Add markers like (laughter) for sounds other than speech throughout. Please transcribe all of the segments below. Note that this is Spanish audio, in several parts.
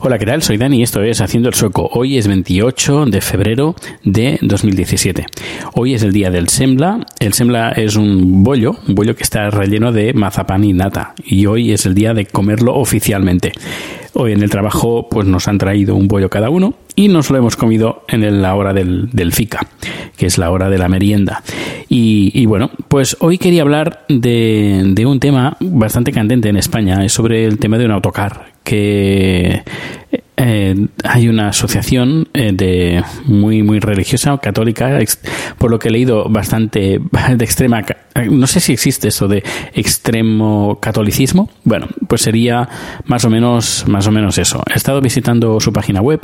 Hola, ¿qué tal? Soy Dani y esto es Haciendo el Sueco. Hoy es 28 de febrero de 2017. Hoy es el día del sembla. El sembla es un bollo, un bollo que está relleno de mazapán y nata. Y hoy es el día de comerlo oficialmente. Hoy en el trabajo pues nos han traído un bollo cada uno y nos lo hemos comido en la hora del, del FICA, que es la hora de la merienda. Y, y bueno, pues hoy quería hablar de, de un tema bastante candente en España, es sobre el tema de un autocar, que eh, hay una asociación eh, de muy muy religiosa católica por lo que he leído bastante (laughs) de extrema no sé si existe eso de extremo catolicismo. Bueno pues sería más o menos más o menos eso. He estado visitando su página web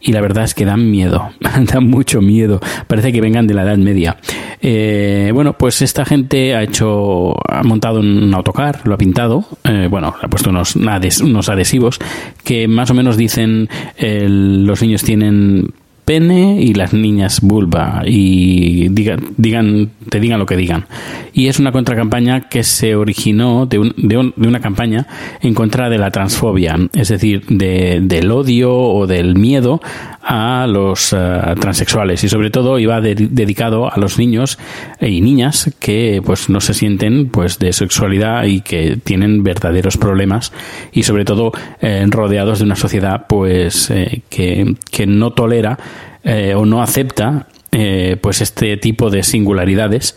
y la verdad es que dan miedo (laughs) dan mucho miedo. Parece que vengan de la edad media Eh, bueno pues esta gente ha hecho ha montado un autocar lo ha pintado eh, bueno ha puesto unos, unos adhesivos que más o menos dicen el- los niños tienen pene y las niñas vulva y digan, digan te digan lo que digan. Y es una contracampaña que se originó de, un- de, un- de una campaña en contra de la transfobia es decir de- del odio o del miedo a los eh, transexuales. Y sobre todo iba de- dedicado a los niños y niñas que pues no se sienten pues de sexualidad y que tienen verdaderos problemas y sobre todo eh, rodeados de una sociedad pues eh, que, que no tolera eh, o no acepta eh, pues este tipo de singularidades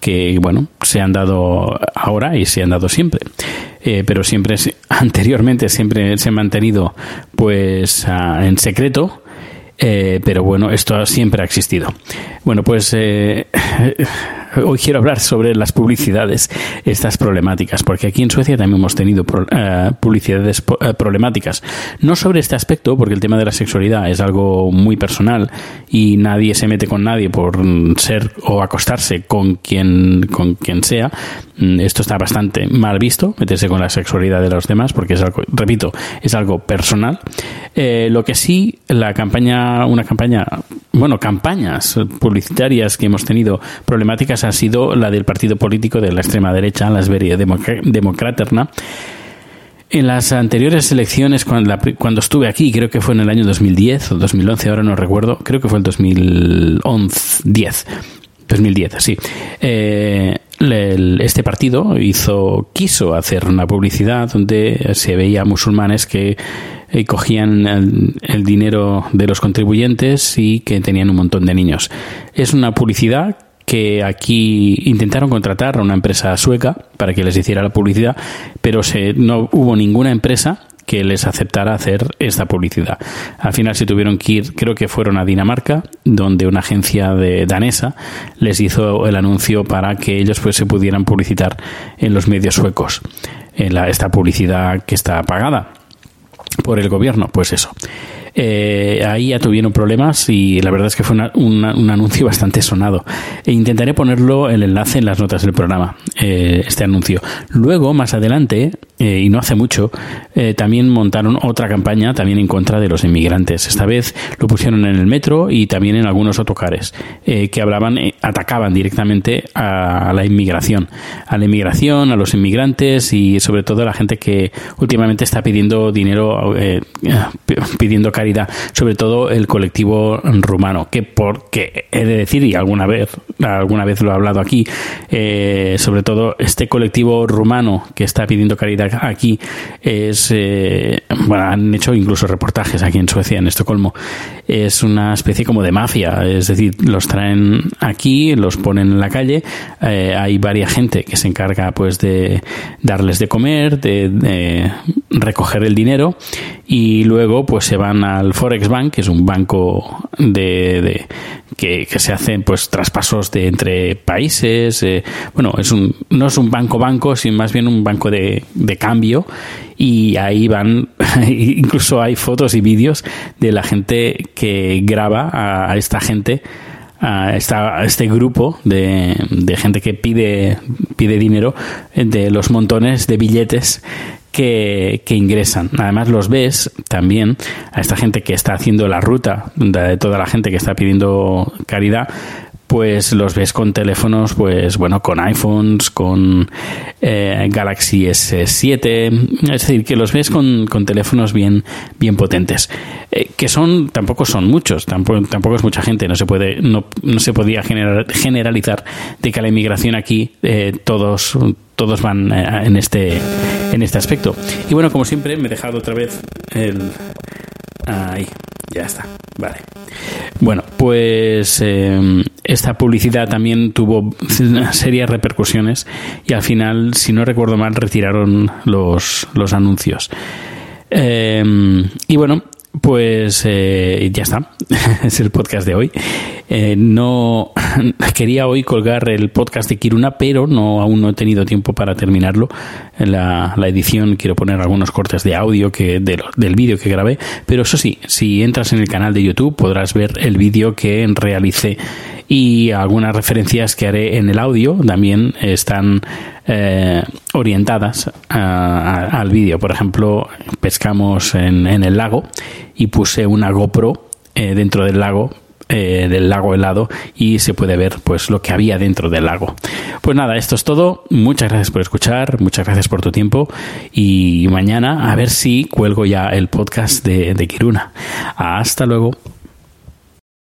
que bueno se han dado ahora y se han dado siempre. Eh, pero siempre (laughs) anteriormente siempre se han mantenido pues ah, en secreto eh, pero bueno, esto siempre ha existido. Bueno, pues eh, (laughs) hoy quiero hablar sobre las publicidades, estas problemáticas, porque aquí en Suecia también hemos tenido pro- eh, publicidades eh, problemáticas. No sobre este aspecto, porque el tema de la sexualidad es algo muy personal y nadie se mete con nadie por ser o acostarse con quien, con quien sea. Mm, Esto está bastante mal visto, meterse con la sexualidad de los demás, porque es algo, repito, es algo personal. Eh, lo que sí, la campaña, una campaña, bueno, campañas publicitarias que hemos tenido problemáticas ha sido la del partido político de la extrema derecha, la Democra- Democraterna. En las anteriores elecciones, cuando, estuve aquí, creo que fue en el año 2010 o 2011, ahora no recuerdo, creo que fue el 2011, 10, 2010, sí. Este partido hizo, quiso hacer una publicidad donde se veía musulmanes que eh, cogían el, el dinero de los contribuyentes y que tenían un montón de niños. Es una publicidad que aquí intentaron contratar a una empresa sueca para que les hiciera la publicidad, pero se, no hubo ninguna empresa que les aceptara hacer esta publicidad. Al final se tuvieron que ir, creo que fueron a Dinamarca, donde una agencia de danesa les hizo el anuncio para que ellos pues se pudieran publicitar en los medios suecos. En la, esta publicidad que está pagada por el gobierno, pues eso. Eh, ahí ya tuvieron problemas y la verdad es que fue una- un anuncio (laughs) bastante sonado. E intentaré ponerlo el enlace en las notas del programa, eh, este anuncio. Luego, más adelante, eh, y no hace mucho, eh, también montaron otra campaña también en contra de los inmigrantes. Esta vez lo pusieron en el metro y también en algunos autocares eh, que hablaban, eh, atacaban directamente a, la inmigración, a la inmigración, a los inmigrantes y sobre todo a la gente que últimamente está pidiendo dinero, (laughs) pidiendo caridad, sobre todo el colectivo rumano, que porque he de decir y alguna vez, alguna vez lo he hablado aquí, sobre todo este colectivo rumano que está pidiendo caridad aquí es, eh, bueno, han hecho incluso reportajes aquí en Suecia, en Estocolmo, es una especie como de mafia, es decir, los traen aquí, los ponen en la calle, eh, hay varias gente que se encarga pues de darles de comer, de, recoger el dinero y luego pues se van al Forex Bank, que es un banco de, que, se hacen pues traspasos de entre países, eh, bueno, es un, no es un banco banco, sino más bien un banco de, de cambio y ahí van, (laughs) incluso hay fotos y vídeos de la gente que graba a, esta gente a, esta, este grupo de, de, gente que pide, pide dinero de los montones de billetes que, que, ingresan. Además los ves también a esta gente que está haciendo la ruta, de toda la gente que está pidiendo caridad, pues los ves con teléfonos, pues bueno, con iPhones, con eh, Galaxy S7, es decir, que los ves con, con teléfonos bien, bien potentes, eh, que son, tampoco son muchos, tampoco, tampoco es mucha gente, no se puede, no, no se podía generalizar de que la inmigración aquí eh, todos todos van en este en este aspecto. Y bueno, como siempre, me he dejado otra vez el ahí ya está, vale. Bueno, pues em, esta publicidad también tuvo serias repercusiones y al final, si no recuerdo mal, retiraron los, los anuncios. Em, y bueno, pues eh, ya está, (laughs) es el podcast de hoy. Eh, no (laughs) quería hoy colgar el podcast de Kiruna, pero no aún no he tenido tiempo para terminarlo. La, la edición quiero poner algunos cortes de audio que del vídeo que grabé, pero eso sí, si entras en el canal de YouTube podrás ver el vídeo que realicé y algunas referencias que haré en el audio también están eh, orientadas al vídeo. Por ejemplo, pescamos en, el lago y puse una GoPro eh, dentro del lago eh, del lago helado y se puede ver pues lo que había dentro del lago. Pues nada, esto es todo. Muchas gracias por escuchar, muchas gracias por tu tiempo y mañana a ver si cuelgo ya el podcast de, de Kiruna. Hasta luego.